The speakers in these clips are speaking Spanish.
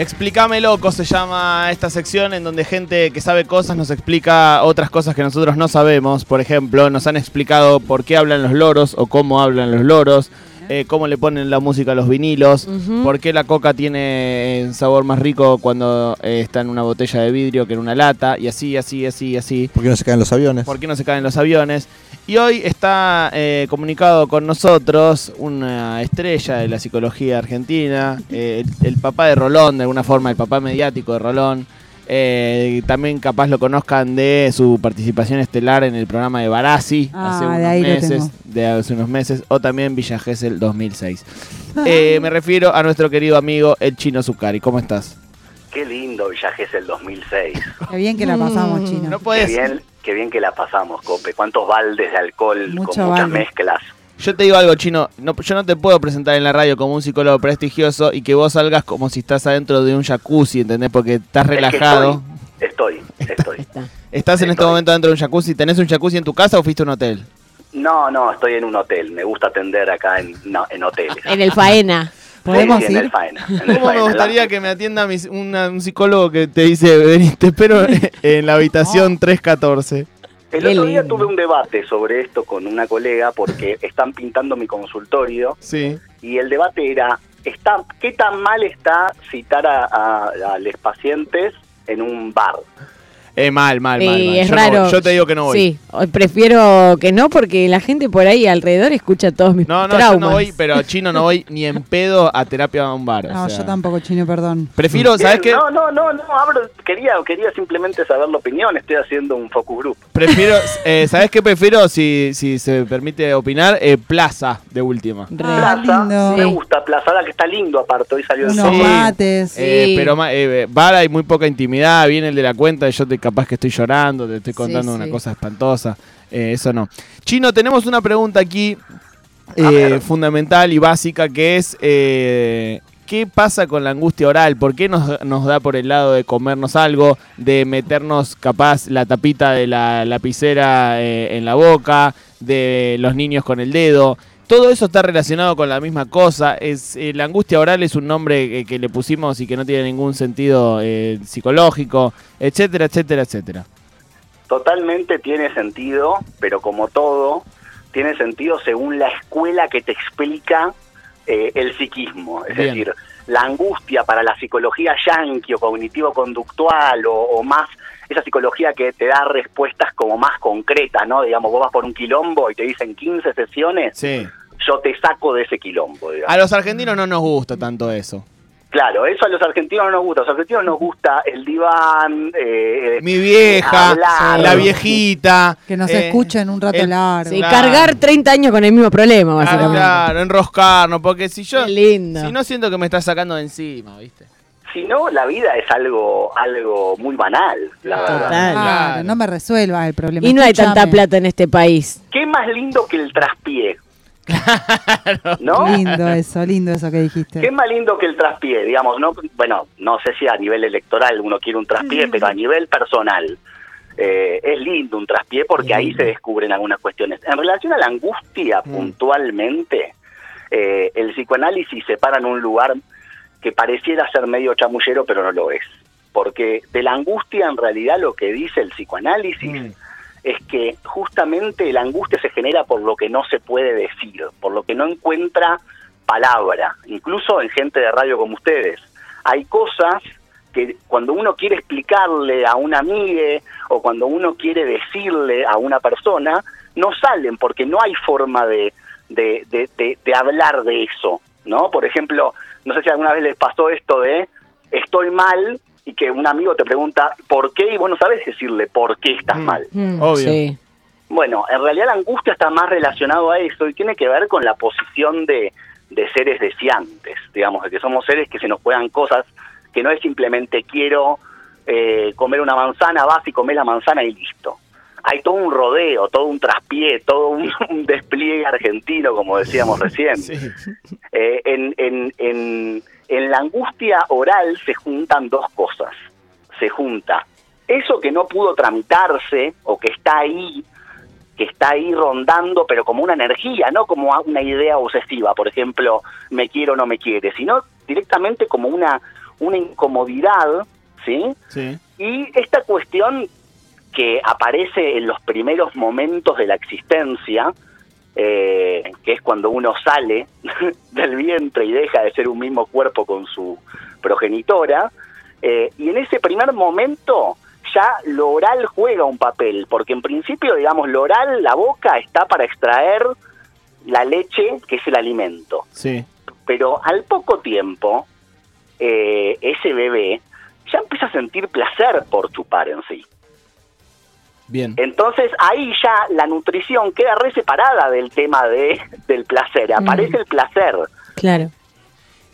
Explícame loco se llama esta sección en donde gente que sabe cosas nos explica otras cosas que nosotros no sabemos. Por ejemplo, nos han explicado por qué hablan los loros o cómo hablan los loros. Eh, cómo le ponen la música a los vinilos, Ujú. por qué la coca tiene un sabor más rico cuando eh, está en una botella de vidrio que en una lata, y así, así, así, así. ¿Por qué no se caen los aviones? ¿Por qué no se caen los aviones? Y hoy está eh, comunicado con nosotros una estrella de la psicología argentina, eh, el, el papá de Rolón, de alguna forma, el papá mediático de Rolón. Eh, también capaz lo conozcan de su participación estelar en el programa de Barassi Ah, hace unos meses, de hace unos meses, o también Villa Gesell 2006. Eh, me refiero a nuestro querido amigo el Chino Zucari. ¿Cómo estás? Qué lindo Villa Gesell 2006. Qué bien que la pasamos, Mm. chino. No Qué bien, qué bien que la pasamos, Cope. Cuántos baldes de alcohol Mucho con muchas balde. mezclas. Yo te digo algo, chino. No, yo no te puedo presentar en la radio como un psicólogo prestigioso y que vos salgas como si estás adentro de un jacuzzi, ¿entendés? Porque estás Es que relajado. Estoy, estoy. Está. ¿Estás en este momento dentro de un jacuzzi? ¿Tenés un jacuzzi en tu casa o fuiste a un hotel? No, no, estoy en un hotel. Me gusta atender acá en, no, en hoteles. En el faena. ¿Podemos Sí, sí, en ir? el faena. en el ¿Cómo me gustaría la- que me atienda mi- una- un psicólogo que te dice, vení, te espero en la habitación 314? El Qué otro día lindo. tuve un debate sobre esto con una colega porque están pintando mi consultorio Sí. y el debate era, está, ¿qué tan mal está citar a, a- a los pacientes en un bar? Eh, mal, mal, Sí, mal, mal. es yo, no raro. yo te digo que no voy. Sí, prefiero que no porque la gente por ahí alrededor escucha todos mis No, no, traumas. yo no voy, pero chino no voy ni en pedo a terapia a un bar. o No, sea. yo tampoco, chino, perdón. Prefiero, ¿sabes qué? No, no, no, no, abro- quería, quería simplemente saber la opinión, estoy haciendo un focus group. Prefiero, eh, ¿sabes qué prefiero? Si, si se me permite opinar, eh, plaza de última. Re. Ah, Plaza, lindo. me gusta Plaza, ahora que está lindo aparte, hoy salió Unos sol. Sí. mates. Sí. Eh, pero eh, bar hay muy poca intimidad, viene el de la cuenta y yo te, capaz que estoy llorando, te estoy Sí, contando una sí. cosa espantosa. Eh, eso no. Chino, tenemos una pregunta aquí eh, fundamental y básica que es... eh, ¿Qué pasa con la angustia oral? ¿Por qué nos, nos da por el lado de comernos algo, de meternos capaz la tapita de la lapicera eh, en la boca, de los niños con el dedo? Todo eso está relacionado con la misma cosa. Es, eh, la angustia oral es un nombre que le pusimos y que no tiene ningún sentido eh, psicológico, etcétera, etcétera, etcétera. Totalmente tiene sentido, pero como todo, tiene sentido según la escuela que te explica eh, el psiquismo. Es Bien. decir, la angustia para la psicología yanqui o cognitivo-conductual o, o más esa psicología que te da respuestas como más concretas, ¿no? Digamos, vos vas por un quilombo y te dicen 15 sesiones, Sí. Yo te saco de ese quilombo, digamos. A los argentinos no nos gusta tanto eso. Claro, eso a los argentinos no nos gusta. A los argentinos nos gusta el diván, eh, Mi vieja, hablar. la viejita. Que nos eh, escuchen un rato el- largo. Sí, Claro. cargar 30 años con el mismo problema, Claro, básicamente. claro, enroscarnos, porque si yo... Qué lindo. Si no siento que me estás sacando de encima, ¿viste? Si no, la vida es algo algo muy banal, la Claro. verdad. Total. Claro, Claro. no me resuelvas el problema. Y no hay tanta plata en este país. ¿Qué más lindo que el traspié? ¿No? Lindo eso, lindo eso que ¿Qué dijiste. más lindo que el traspié? Digamos, no, bueno, no sé si a nivel electoral uno quiere un traspié, pero a nivel personal eh, es lindo un traspié porque ahí se descubren algunas cuestiones. En relación a la angustia, Mm. puntualmente, eh, el psicoanálisis se para en un lugar que pareciera ser medio chamullero, pero no lo es. Porque de la angustia, en realidad, lo que dice el psicoanálisis Mm. Es que justamente la angustia se genera por lo que no se puede decir, por lo que no encuentra palabra, incluso en gente de radio como ustedes. Hay cosas que cuando uno quiere explicarle a una amiga o cuando uno quiere decirle a una persona, no salen porque no hay forma de, de, de- de- de hablar de eso, ¿no? Por ejemplo, no sé si alguna vez les pasó esto de estoy mal y que un amigo te pregunta por qué y vos no sabes decirle por qué estás Mm. mal. Mm, Obvio. Sí. Bueno, en realidad la angustia está más relacionado a eso y tiene que ver con la posición de, de seres deseantes, digamos, de que somos seres que se nos juegan cosas que no es simplemente quiero eh, comer una manzana, vas y comes la manzana y listo. Hay todo un rodeo, todo un traspié, todo un, un despliegue argentino, como decíamos recién. Sí. Eh, en, en, en, en la angustia oral se juntan dos cosas. Se junta eso que no pudo tramitarse o que está ahí, que está ahí rondando, pero como una energía, no como una idea obsesiva, por ejemplo, me quiero o no me quiere, sino directamente como una, una incomodidad, ¿sí? Sí. Y esta cuestión que aparece en los primeros momentos de la existencia, eh, que es cuando uno sale del vientre y deja de ser un mismo cuerpo con su progenitora, eh, y en ese primer momento ya lo oral juega un papel, porque en principio, digamos, lo oral, la boca está para extraer la leche, que es el alimento. Sí. Pero al poco tiempo, eh, ese bebé ya empieza a sentir placer por chupar en sí. Bien. Entonces ahí ya la nutrición queda re separada del tema de, del placer, aparece el placer. Claro.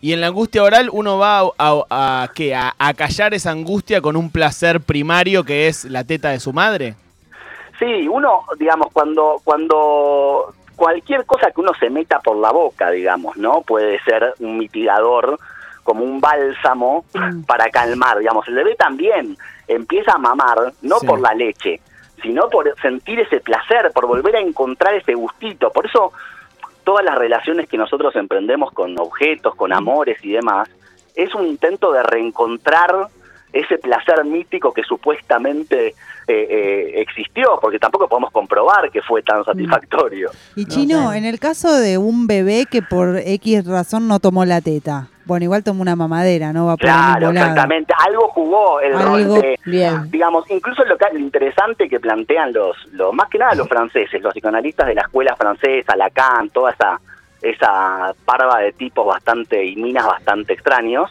Y en la angustia oral uno va a, a- a- ¿qué? A, a callar esa angustia con un placer primario que es la teta de su madre. Sí, uno, digamos, cuando, cuando cualquier cosa que uno se meta por la boca, digamos, ¿no? Puede ser un mitigador, como un bálsamo para calmar, digamos. El bebé también empieza a mamar, no Sí. por la leche, sino por sentir ese placer, por volver a encontrar ese gustito. Por eso todas las relaciones que nosotros emprendemos con objetos, con amores y demás, es un intento de reencontrar ese placer mítico que supuestamente eh, eh, existió, porque tampoco podemos comprobar que fue tan satisfactorio. Y Chino, en el caso de un bebé que por X razón no tomó la teta, bueno, igual tomó una mamadera, no va Claro, lado. exactamente. Algo jugó el Algo- rol de, Bien. digamos, incluso lo, que- lo interesante que plantean los, los, más que nada los franceses, los psicoanalistas de la escuela francesa, Lacan, toda esa, esa parva de tipos bastante y minas bastante extraños,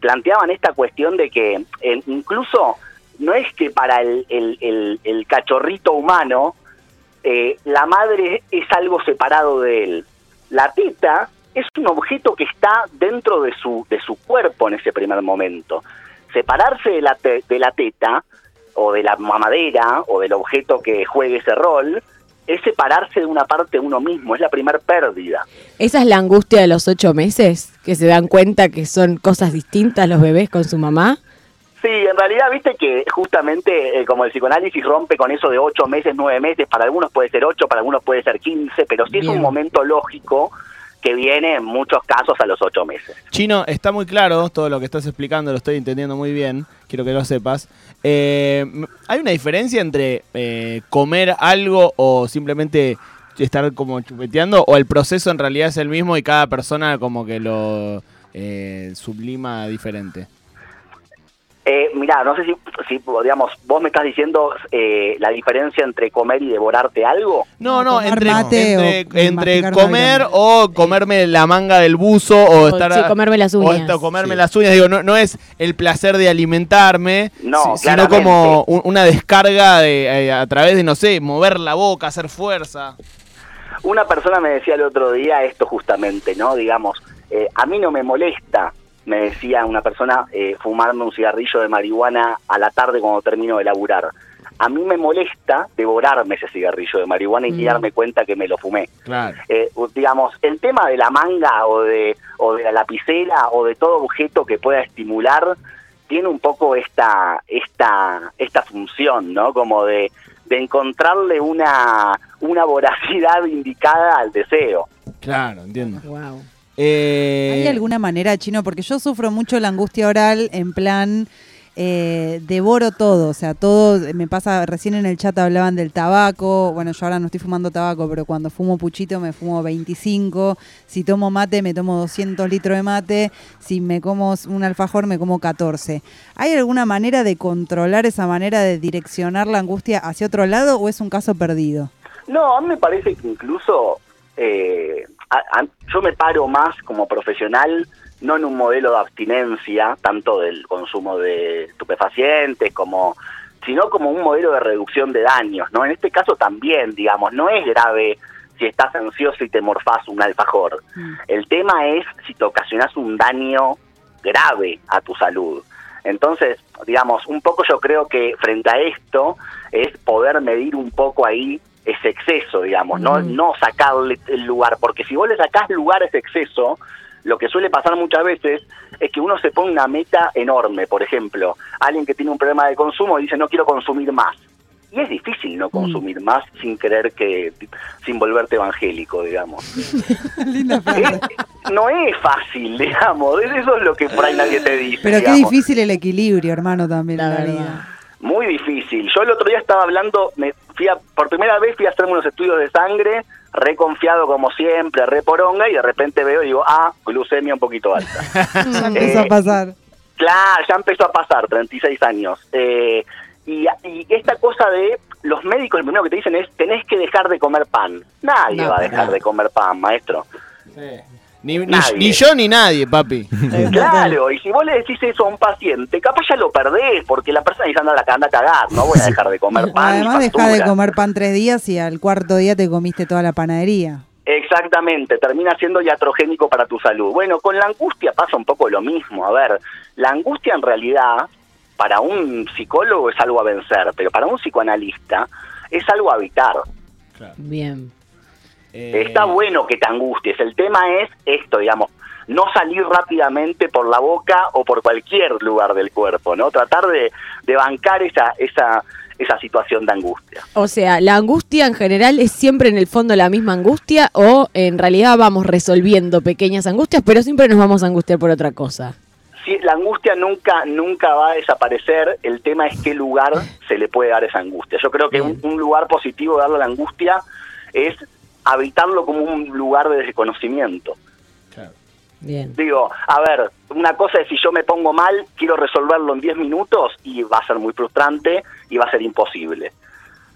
planteaban esta cuestión de que eh, incluso no es que para el, el- el- el cachorrito humano eh, la madre es algo separado de él. La teta es un objeto que está dentro de su, de su cuerpo en ese primer momento. Separarse de la, te- de la teta o de la mamadera o del objeto que juegue ese rol es separarse de una parte de uno mismo, es la primer pérdida. Esa es la angustia de los ocho meses, que se dan cuenta que son cosas distintas los bebés con su mamá. Sí, en realidad, viste que justamente eh, como el psicoanálisis rompe con eso de ocho meses, nueve meses, para algunos puede ser ocho, para algunos puede ser quince, pero sí es un momento lógico que viene en muchos casos a los ocho meses. Chino, está muy claro todo lo que estás explicando, lo estoy entendiendo muy bien, quiero que lo sepas. Eh, ¿Hay una diferencia entre eh, comer algo o simplemente estar como chupeteando o el proceso en realidad es el mismo y cada persona como que lo eh, sublima diferente? Eh, mirá, no sé si, si, digamos, vos me estás diciendo eh, la diferencia entre comer y devorarte algo. No, no, entre, o comer o comerme la manga del buzo o, O, estar sí, comerme las o uñas. esto, comerme Sí. las uñas, digo, no, no es el placer de alimentarme, No, si- sino claramente. como un- una descarga de eh, a través de, no sé, mover la boca, hacer fuerza. Una persona me decía el otro día esto justamente, ¿no? Digamos, eh, a mí no me molesta, me decía una persona, eh, fumarme un cigarrillo de marihuana a la tarde cuando termino de laburar. A mí me molesta devorarme ese cigarrillo de marihuana y Mm. darme cuenta que me lo fumé. Claro. Eh, digamos, el tema de la manga o de, o de la lapicera o de todo objeto que pueda estimular tiene un poco esta, esta, esta función, ¿no? Como de, de encontrarle una, una voracidad indicada al deseo. Claro, entiendo. Wow. Eh, ¿Hay alguna manera, Chino? Porque yo sufro mucho la angustia oral en plan, eh, devoro todo, o sea, todo, me pasa, recién en el chat hablaban del tabaco, bueno, yo ahora no estoy fumando tabaco, pero cuando fumo puchito me fumo 25, si tomo mate me tomo 200 litros de mate, si me como un alfajor me como 14. ¿Hay alguna manera de controlar esa manera de direccionar la angustia hacia otro lado o es un caso perdido? No, a mí me parece que incluso eh, a- a- yo me paro más como profesional, no en un modelo de abstinencia, tanto del consumo de estupefacientes como sino como un modelo de reducción de daños, ¿no? En este caso también, digamos, no es grave si estás ansioso y te morfás un alfajor. El tema es si te ocasionas un daño grave a tu salud. Entonces, digamos, un poco yo creo que frente a esto es poder medir un poco ahí ese exceso, digamos, no, Mm. no sacarle el lugar, porque si vos le sacás lugar a ese exceso, lo que suele pasar muchas veces es que uno se pone una meta enorme, por ejemplo, alguien que tiene un problema de consumo y dice no quiero consumir más. y es difícil no consumir más sin creer que, sin volverte evangélico, digamos. Linda frase. No es fácil, digamos, eso es lo que por ahí nadie te dice. Pero qué digamos. difícil el equilibrio, hermano, también La en la verdad. Muy difícil. Yo el otro día estaba hablando, me fui a- por primera vez fui a hacerme unos estudios de sangre, re confiado como siempre, re poronga, y de repente veo y digo, ah, glucemia un poquito alta. Ya empezó a Eh, pasar. Claro, ya empezó a pasar, 36 años. Eh, y, y esta cosa de los médicos, lo primero que te dicen es, tenés que dejar de comer pan. Nadie No, va a dejar no. de comer pan, maestro. Ni, ni- Nadie. ni yo ni nadie, papi. Claro, y si vos le decís eso a un paciente, capaz ya lo perdés, porque la persona dice, anda, a- anda a cagar, no voy a dejar de comer pan. Además, ni dejá de factura". comer pan tres días y al cuarto día te comiste toda la panadería. Exactamente, termina siendo iatrogénico para tu salud. Bueno, con la angustia pasa un poco lo mismo. A ver, la angustia en realidad, para un psicólogo es algo a vencer, pero para un psicoanalista es algo a evitar. Bien. Eh, Está bueno que te angusties. El tema es esto, digamos, no salir rápidamente por la boca o por cualquier lugar del cuerpo, ¿no? Tratar de, de bancar esa, esa, esa situación de angustia. O sea, ¿la angustia en general es siempre en el fondo la misma angustia o en realidad vamos resolviendo pequeñas angustias, pero siempre nos vamos a angustiar por otra cosa? Sí, la angustia nunca, nunca va a desaparecer. El tema es qué lugar se le puede dar esa angustia. Yo creo que un, un lugar positivo de darle a la angustia es habitarlo como un lugar de desconocimiento. Bien. Digo, a ver, una cosa es si yo me pongo mal, quiero resolverlo en 10 minutos y va a ser muy frustrante y va a ser imposible.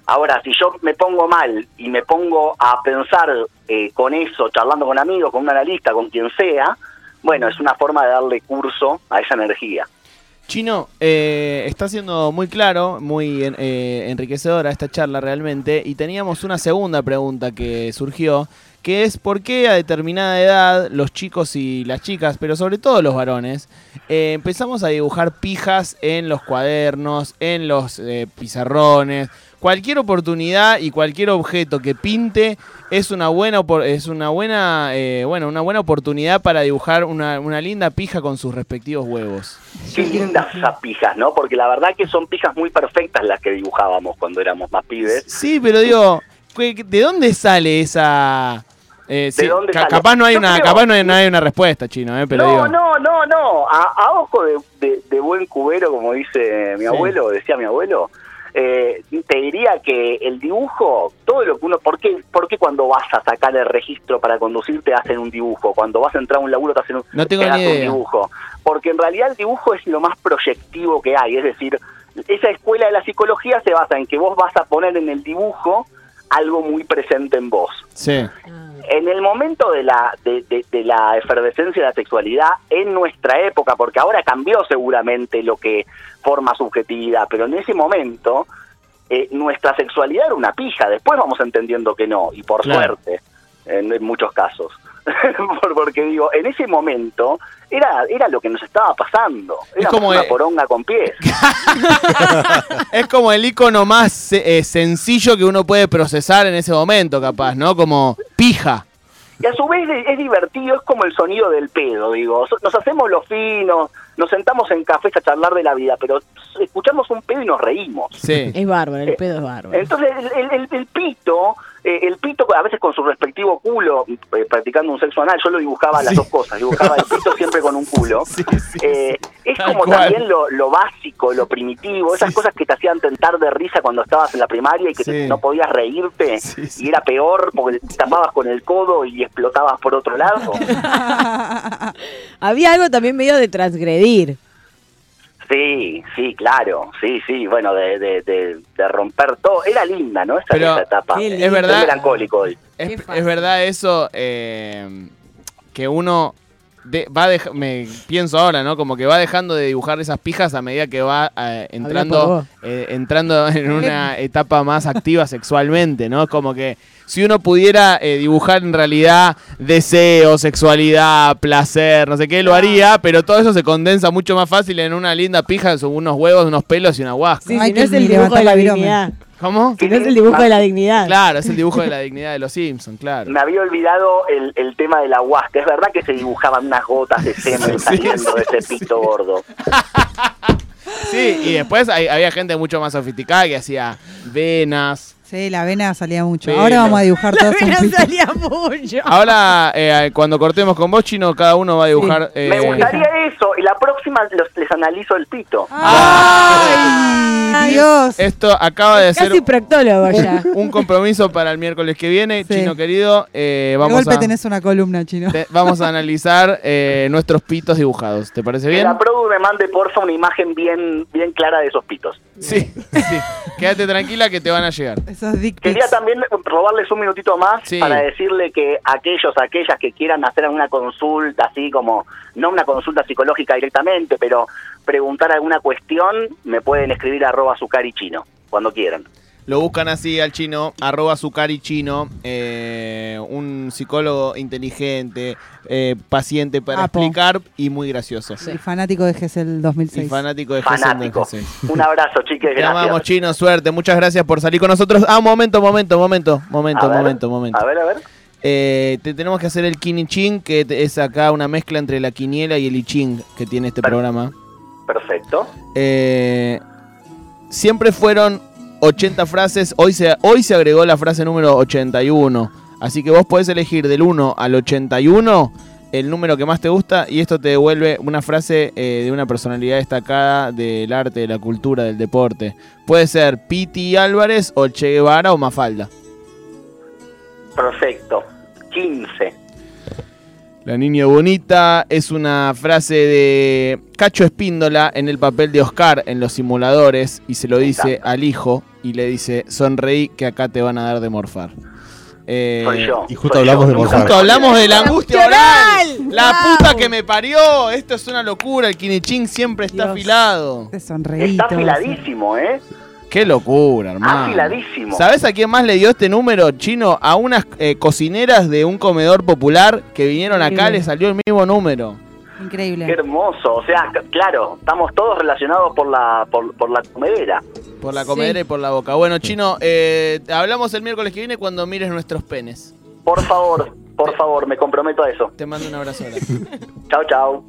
Ahora, si yo me pongo mal y me pongo a pensar eh, con eso, charlando con amigos, con un analista, con quien sea, bueno, es una forma de darle curso a esa energía. Chino, eh, está siendo muy claro, muy eh, enriquecedora esta charla realmente, y teníamos una segunda pregunta que surgió, que es por qué a determinada edad los chicos y las chicas, pero sobre todo los varones, eh, empezamos a dibujar pijas en los cuadernos, en los eh, pizarrones. Cualquier oportunidad y cualquier objeto que pinte es una buena es una buena eh, bueno una buena oportunidad para dibujar una, una linda pija con sus respectivos huevos. Qué lindas esas pijas, ¿no? Porque la verdad que son pijas muy perfectas las que dibujábamos cuando éramos más pibes. Sí, pero digo, ¿qué- ¿de dónde sale esa? eh, sí, dónde ca- sale? Capaz no hay Yo una, creo- capaz no hay, no hay una respuesta, chino, eh, pero no, digo. no, no, no. A, a ojo de, de- de buen cubero, como dice mi Sí. abuelo, decía mi abuelo, eh, te diría que el dibujo, todo lo que uno... ¿por qué, ¿Por qué cuando vas a sacar el registro para conducir te hacen un dibujo? Cuando vas a entrar a un laburo te hacen un, No tengo te ni un dibujo. Porque en realidad el dibujo es lo más proyectivo que hay. Es decir, esa escuela de la psicología se basa en que vos vas a poner en el dibujo algo muy presente en vos Sí. En el momento de la, de, de- de la efervescencia de la sexualidad, en nuestra época, porque ahora cambió seguramente lo que forma subjetividad, pero en ese momento eh, nuestra sexualidad era una pija, después vamos entendiendo que no, y por Claro. suerte, en, en muchos casos. Por- porque digo, en ese momento era, era lo que nos estaba pasando, era como, una poronga con pies. Es como el icono más eh, sencillo que uno puede procesar en ese momento, capaz, ¿no? Como pija. Y a su vez es, es divertido, es como el sonido del pedo, digo. Nos hacemos los finos, nos sentamos en cafés a charlar de la vida, pero escuchamos un pedo y nos reímos. Sí. Es bárbaro, el pedo es bárbaro. Entonces el, el- el- el pito, eh, el pito a veces con su respectivo culo, eh, practicando un sexo anal, yo lo dibujaba las dos cosas, dibujaba el pito siempre con un culo. Sí, sí, Eh, es Tal como cual. también lo, lo básico, lo primitivo, esas Sí, cosas que te hacían tentar de risa cuando estabas en la primaria y que te- no podías reírte Sí, sí. y era peor porque te tapabas con el codo y explotabas por otro lado. Había algo también medio de transgredir. Sí, sí, claro, sí, sí, bueno, de, de, de, de romper todo. Era linda, ¿no? Esa, Pero esa etapa. Es Estoy verdad, melancólico hoy. es, verdad eso eh, que uno de- va dej- me pienso ahora, ¿no? Como que va dejando de dibujar esas pijas a medida que va eh, entrando eh, entrando en una etapa más activa sexualmente, ¿no? Como que si uno pudiera eh, dibujar en realidad deseo, sexualidad, placer, no sé qué, lo haría, pero todo eso se condensa mucho más fácil en una linda pija, unos huevos, unos pelos y una huasca. Sí, Ay, si no es el dibujo de la virome. dignidad. ¿Cómo? Si no es el dibujo de la dignidad. Claro, es el dibujo de la dignidad de los Simpsons, claro. Me había olvidado el, el tema de la huasca. Es verdad que se dibujaban unas gotas de semen Sí, saliendo sí, de ese sí. pito gordo. Sí, y después hay- había gente mucho más sofisticada que hacía venas. Sí, la vena salía mucho. Pelo. Ahora vamos a dibujar La todos un salía mucho. Ahora, eh, cuando cortemos con vos, Chino, cada uno va a dibujar... eh, Me gustaría eso, y la próxima los- les analizo el pito. ¡Ay, Dios! Esto acaba de ser Casi proctólogo ya. un compromiso para el miércoles que viene. Sí. Chino querido, eh, De vamos, golpe a, tenés una columna, chino. te- vamos a analizar eh, nuestros pitos dibujados. ¿Te parece Que bien? la produ me mande, porfa, una imagen bien, bien clara de esos pitos. Sí, sí. Quédate tranquila que te van a llegar. Esos dick Quería también robarles un minutito más Sí. para decirle que aquellos, aquellas que quieran hacer alguna consulta, así como, no una consulta psicológica directamente, pero preguntar alguna cuestión, me pueden escribir a arroba chino cuando quieran. Lo buscan así al chino, arroba sucari chino, eh, un psicólogo inteligente, eh, paciente para Apo. explicar y muy gracioso. Y fanático de Gesell 2006. Y fanático de Fanático. Gesell. Un abrazo, chiques, Te amamos, gracias. chino, suerte. Muchas gracias por salir con nosotros. Ah, momento, momento, momento, momento, A ver, momento, momento. A ver, a ver. Eh, te tenemos que hacer el Kinichín, que es acá una mezcla entre la quiniela y el iching que tiene este Per- programa. Perfecto. Eh, siempre fueron 80 frases, hoy se, hoy se agregó la frase número 81. Así que vos podés elegir del 1 al 81 el número que más te gusta y esto te devuelve una frase eh, de una personalidad destacada del arte, de la cultura, del deporte. Puede ser Piti Álvarez o Che Guevara o Mafalda. Perfecto. 15. La niña bonita es una frase de Cacho Espíndola en el papel de Oscar en los simuladores y se lo dice al hijo y le dice, sonreí que acá te van a dar de morfar. Eh, Soy yo. y justo soy hablamos yo. de morfar. Justo hablamos de la angustia oral. La Wow. puta que me parió. Esto es una locura. El Kinichín siempre está Dios. afilado. Está afiladísimo, ¿eh? Qué locura, hermano. Afiladísimo. ¿Sabes a quién más le dio este número chino? A unas eh, cocineras de un comedor popular que vinieron acá, le salió el mismo número. Increíble. Qué hermoso. O sea, claro, estamos todos relacionados por la, por, por la comedera. Por la Sí. comedera y por la boca. Bueno, chino, eh, hablamos el miércoles que viene cuando mires nuestros penes. Por favor, por favor, me comprometo a eso. Te mando un abrazo. ahora. Chao, chao.